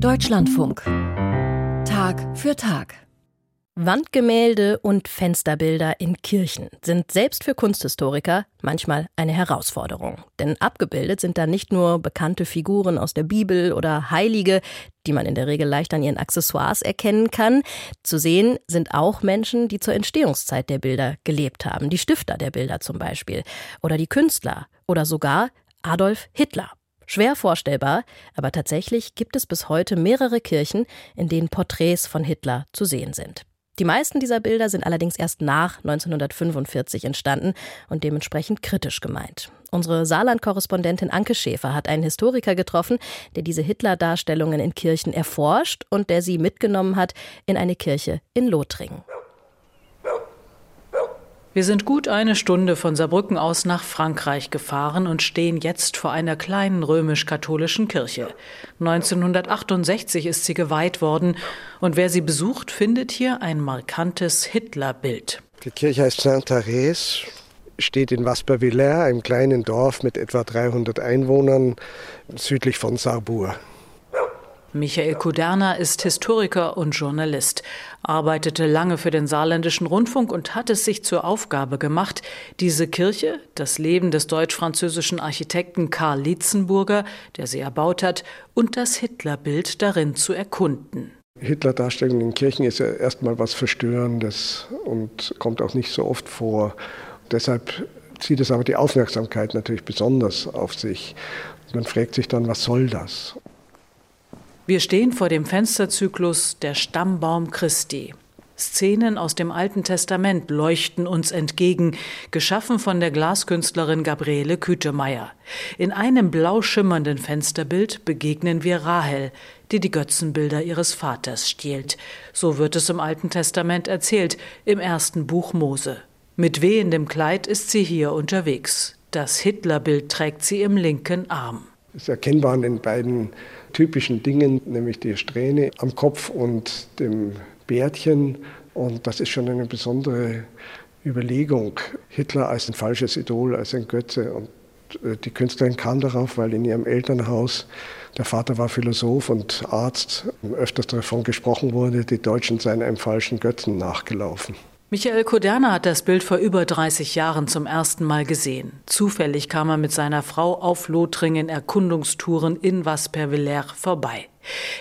Deutschlandfunk. Tag für Tag. Wandgemälde und Fensterbilder in Kirchen sind selbst für Kunsthistoriker manchmal eine Herausforderung. Denn abgebildet sind da nicht nur bekannte Figuren aus der Bibel oder Heilige, die man in der Regel leicht an ihren Accessoires erkennen kann. Zu sehen sind auch Menschen, die zur Entstehungszeit der Bilder gelebt haben. Die Stifter der Bilder zum Beispiel. Oder die Künstler. Oder sogar Adolf Hitler. Schwer vorstellbar, aber tatsächlich gibt es bis heute mehrere Kirchen, in denen Porträts von Hitler zu sehen sind. Die meisten dieser Bilder sind allerdings erst nach 1945 entstanden und dementsprechend kritisch gemeint. Unsere Saarland-Korrespondentin Anke Schäfer hat einen Historiker getroffen, der diese Hitler-Darstellungen in Kirchen erforscht und der sie mitgenommen hat in eine Kirche in Lothringen. Wir sind gut eine Stunde von Saarbrücken aus nach Frankreich gefahren und stehen jetzt vor einer kleinen römisch-katholischen Kirche. 1968 ist sie geweiht worden und wer sie besucht, findet hier ein markantes Hitlerbild. Die Kirche heißt Saint-Therese, steht in Vaspervillers, einem kleinen Dorf mit etwa 300 Einwohnern südlich von Sarrebourg. Michael Kuderner ist Historiker und Journalist, arbeitete lange für den saarländischen Rundfunk und hat es sich zur Aufgabe gemacht, diese Kirche, das Leben des deutsch-französischen Architekten Karl Lietzenburger, der sie erbaut hat, und das Hitlerbild darin zu erkunden. Hitler-Darstellung in Kirchen ist ja erstmal was Verstörendes und kommt auch nicht so oft vor. Deshalb zieht es aber die Aufmerksamkeit natürlich besonders auf sich. Man fragt sich dann, was soll das? Wir stehen vor dem Fensterzyklus Der Stammbaum Christi. Szenen aus dem Alten Testament leuchten uns entgegen, geschaffen von der Glaskünstlerin Gabriele Kütemeyer. In einem blau schimmernden Fensterbild begegnen wir Rahel, die die Götzenbilder ihres Vaters stiehlt. So wird es im Alten Testament erzählt, im ersten Buch Mose. Mit wehendem Kleid ist sie hier unterwegs. Das Hitlerbild trägt sie im linken Arm. Es ist erkennbar an den beiden typischen Dingen, nämlich die Strähne am Kopf und dem Bärtchen. Und das ist schon eine besondere Überlegung. Hitler als ein falsches Idol, als ein Götze. Und äh, die Künstlerin kam darauf, weil in ihrem Elternhaus der Vater war Philosoph und Arzt, öfters davon gesprochen wurde, die Deutschen seien einem falschen Götzen nachgelaufen. Michael Koderner hat das Bild vor über 30 Jahren zum ersten Mal gesehen. Zufällig kam er mit seiner Frau auf Lothringen Erkundungstouren in Vaspervillers vorbei.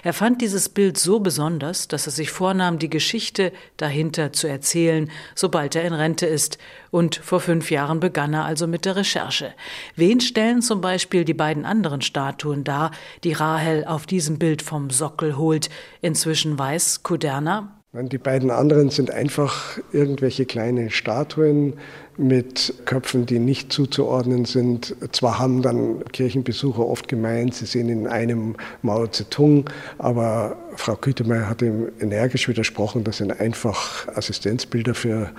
Er fand dieses Bild so besonders, dass er sich vornahm, die Geschichte dahinter zu erzählen, sobald er in Rente ist. Und vor fünf Jahren begann er also mit der Recherche. Wen stellen zum Beispiel die beiden anderen Statuen dar, die Rahel auf diesem Bild vom Sockel holt? Inzwischen weiß Kuderna, die beiden anderen sind einfach irgendwelche kleine Statuen mit Köpfen, die nicht zuzuordnen sind. Zwar haben dann Kirchenbesucher oft gemeint, sie sehen in einem Mao Zedong, aber Frau Kütemeyer hat ihm energisch widersprochen, das sind einfach Assistenzbilder für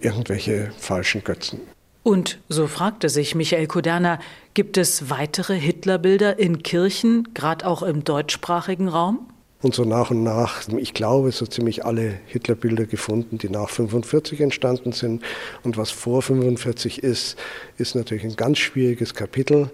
irgendwelche falschen Götzen. Und so fragte sich Michael Koderner, gibt es weitere Hitlerbilder in Kirchen, gerade auch im deutschsprachigen Raum? Und so nach und nach, ich glaube, so ziemlich alle Hitlerbilder gefunden, die nach 45 entstanden sind. Und was vor 45 ist, ist natürlich ein ganz schwieriges Kapitel,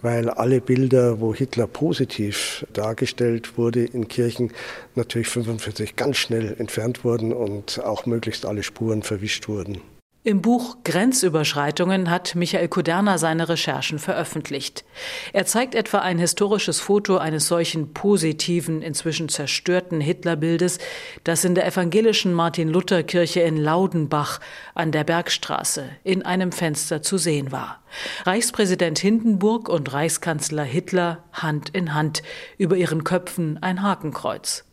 weil alle Bilder, wo Hitler positiv dargestellt wurde in Kirchen, natürlich 45 ganz schnell entfernt wurden und auch möglichst alle Spuren verwischt wurden. Im Buch Grenzüberschreitungen hat Michael Kuderner seine Recherchen veröffentlicht. Er zeigt etwa ein historisches Foto eines solchen positiven, inzwischen zerstörten Hitlerbildes, das in der evangelischen Martin-Luther-Kirche in Laudenbach an der Bergstraße in einem Fenster zu sehen war. Reichspräsident Hindenburg und Reichskanzler Hitler Hand in Hand, über ihren Köpfen ein Hakenkreuz.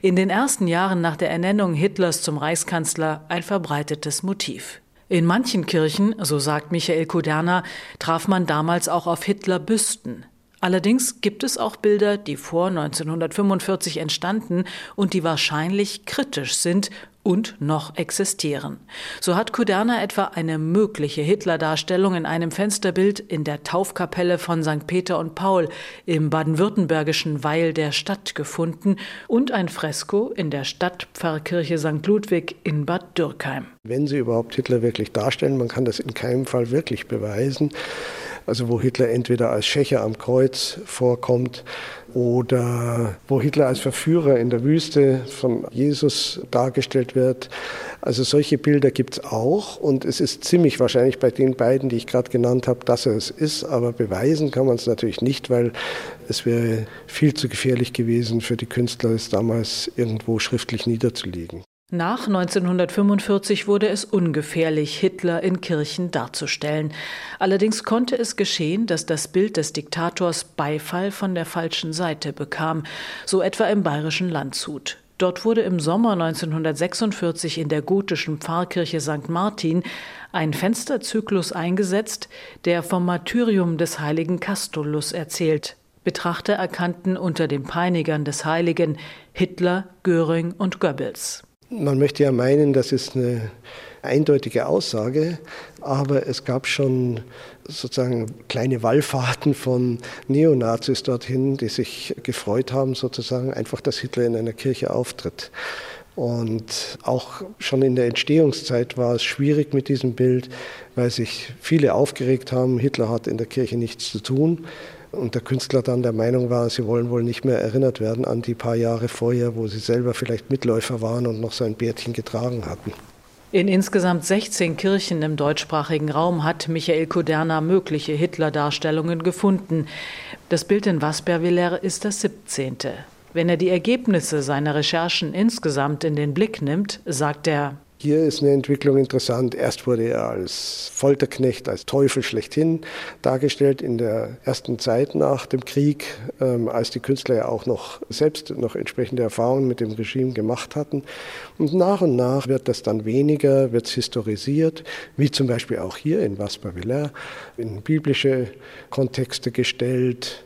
In den ersten Jahren nach der Ernennung Hitlers zum Reichskanzler ein verbreitetes Motiv. In manchen Kirchen, so sagt Michael Kuderner, traf man damals auch auf Hitler-Büsten. Allerdings gibt es auch Bilder, die vor 1945 entstanden und die wahrscheinlich kritisch sind und noch existieren. So hat Kuderna etwa eine mögliche Hitler-Darstellung in einem Fensterbild in der Taufkapelle von St. Peter und Paul im baden-württembergischen Weil der Stadt gefunden und ein Fresko in der Stadtpfarrkirche St. Ludwig in Bad Dürkheim. Wenn Sie überhaupt Hitler wirklich darstellen, man kann das in keinem Fall wirklich beweisen, also wo Hitler entweder als Schächer am Kreuz vorkommt oder wo Hitler als Verführer in der Wüste von Jesus dargestellt wird. Also solche Bilder gibt es auch und es ist ziemlich wahrscheinlich bei den beiden, die ich gerade genannt habe, dass er es ist, aber beweisen kann man es natürlich nicht, weil es wäre viel zu gefährlich gewesen für die Künstler, es damals irgendwo schriftlich niederzulegen. Nach 1945 wurde es ungefährlich, Hitler in Kirchen darzustellen. Allerdings konnte es geschehen, dass das Bild des Diktators Beifall von der falschen Seite bekam, so etwa im bayerischen Landshut. Dort wurde im Sommer 1946 in der gotischen Pfarrkirche St. Martin ein Fensterzyklus eingesetzt, der vom Martyrium des heiligen Castulus erzählt. Betrachter erkannten unter den Peinigern des Heiligen Hitler, Göring und Goebbels. Man möchte ja meinen, das ist eine eindeutige Aussage, aber es gab schon sozusagen kleine Wallfahrten von Neonazis dorthin, die sich gefreut haben, sozusagen einfach, dass Hitler in einer Kirche auftritt. Und auch schon in der Entstehungszeit war es schwierig mit diesem Bild, weil sich viele aufgeregt haben, Hitler hat in der Kirche nichts zu tun. Und der Künstler dann der Meinung war, sie wollen wohl nicht mehr erinnert werden an die paar Jahre vorher, wo sie selber vielleicht Mitläufer waren und noch sein Bärtchen getragen hatten. In insgesamt 16 Kirchen im deutschsprachigen Raum hat Michael Kuderna mögliche Hitler-Darstellungen gefunden. Das Bild in Wasperviller ist das 17. Wenn er die Ergebnisse seiner Recherchen insgesamt in den Blick nimmt, sagt er, hier ist eine Entwicklung interessant. Erst wurde er als Folterknecht, als Teufel schlechthin dargestellt in der ersten Zeit nach dem Krieg, ähm, als die Künstler ja auch noch selbst noch entsprechende Erfahrungen mit dem Regime gemacht hatten. Und nach und nach wird das dann weniger, wird es historisiert, wie zum Beispiel auch hier in Vaspa in biblische Kontexte gestellt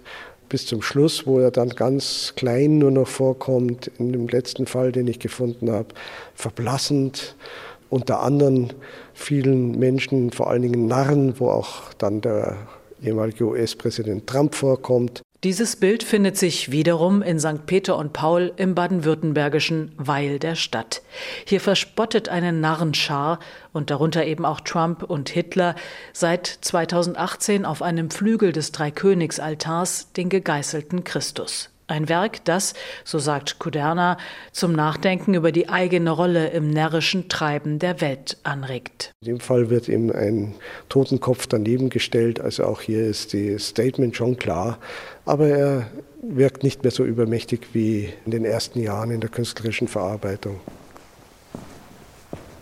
bis zum Schluss, wo er dann ganz klein nur noch vorkommt, in dem letzten Fall, den ich gefunden habe, verblassend, unter anderen vielen Menschen, vor allen Dingen Narren, wo auch dann der ehemalige US-Präsident Trump vorkommt. Dieses Bild findet sich wiederum in St. Peter und Paul im baden-württembergischen Weil der Stadt. Hier verspottet eine Narrenschar und darunter eben auch Trump und Hitler seit 2018 auf einem Flügel des Dreikönigsaltars den gegeißelten Christus. Ein Werk, das, so sagt Kuderna, zum Nachdenken über die eigene Rolle im närrischen Treiben der Welt anregt. In dem Fall wird ihm ein Totenkopf daneben gestellt, also auch hier ist das Statement schon klar, aber er wirkt nicht mehr so übermächtig wie in den ersten Jahren in der künstlerischen Verarbeitung.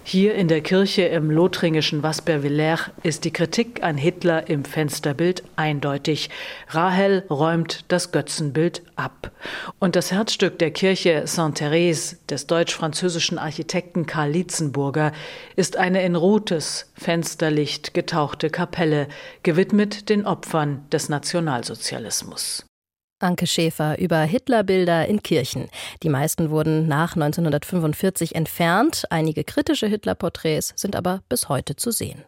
Hier in der Kirche im lothringischen Vaspervillers ist die Kritik an Hitler im Fensterbild eindeutig. Rahel räumt das Götzenbild ab. Und das Herzstück der Kirche Sainte-Thérèse des deutsch-französischen Architekten Karl Lietzenburger ist eine in rotes Fensterlicht getauchte Kapelle, gewidmet den Opfern des Nationalsozialismus. Anke Schäfer über Hitlerbilder in Kirchen. Die meisten wurden nach 1945 entfernt, einige kritische Hitlerporträts sind aber bis heute zu sehen.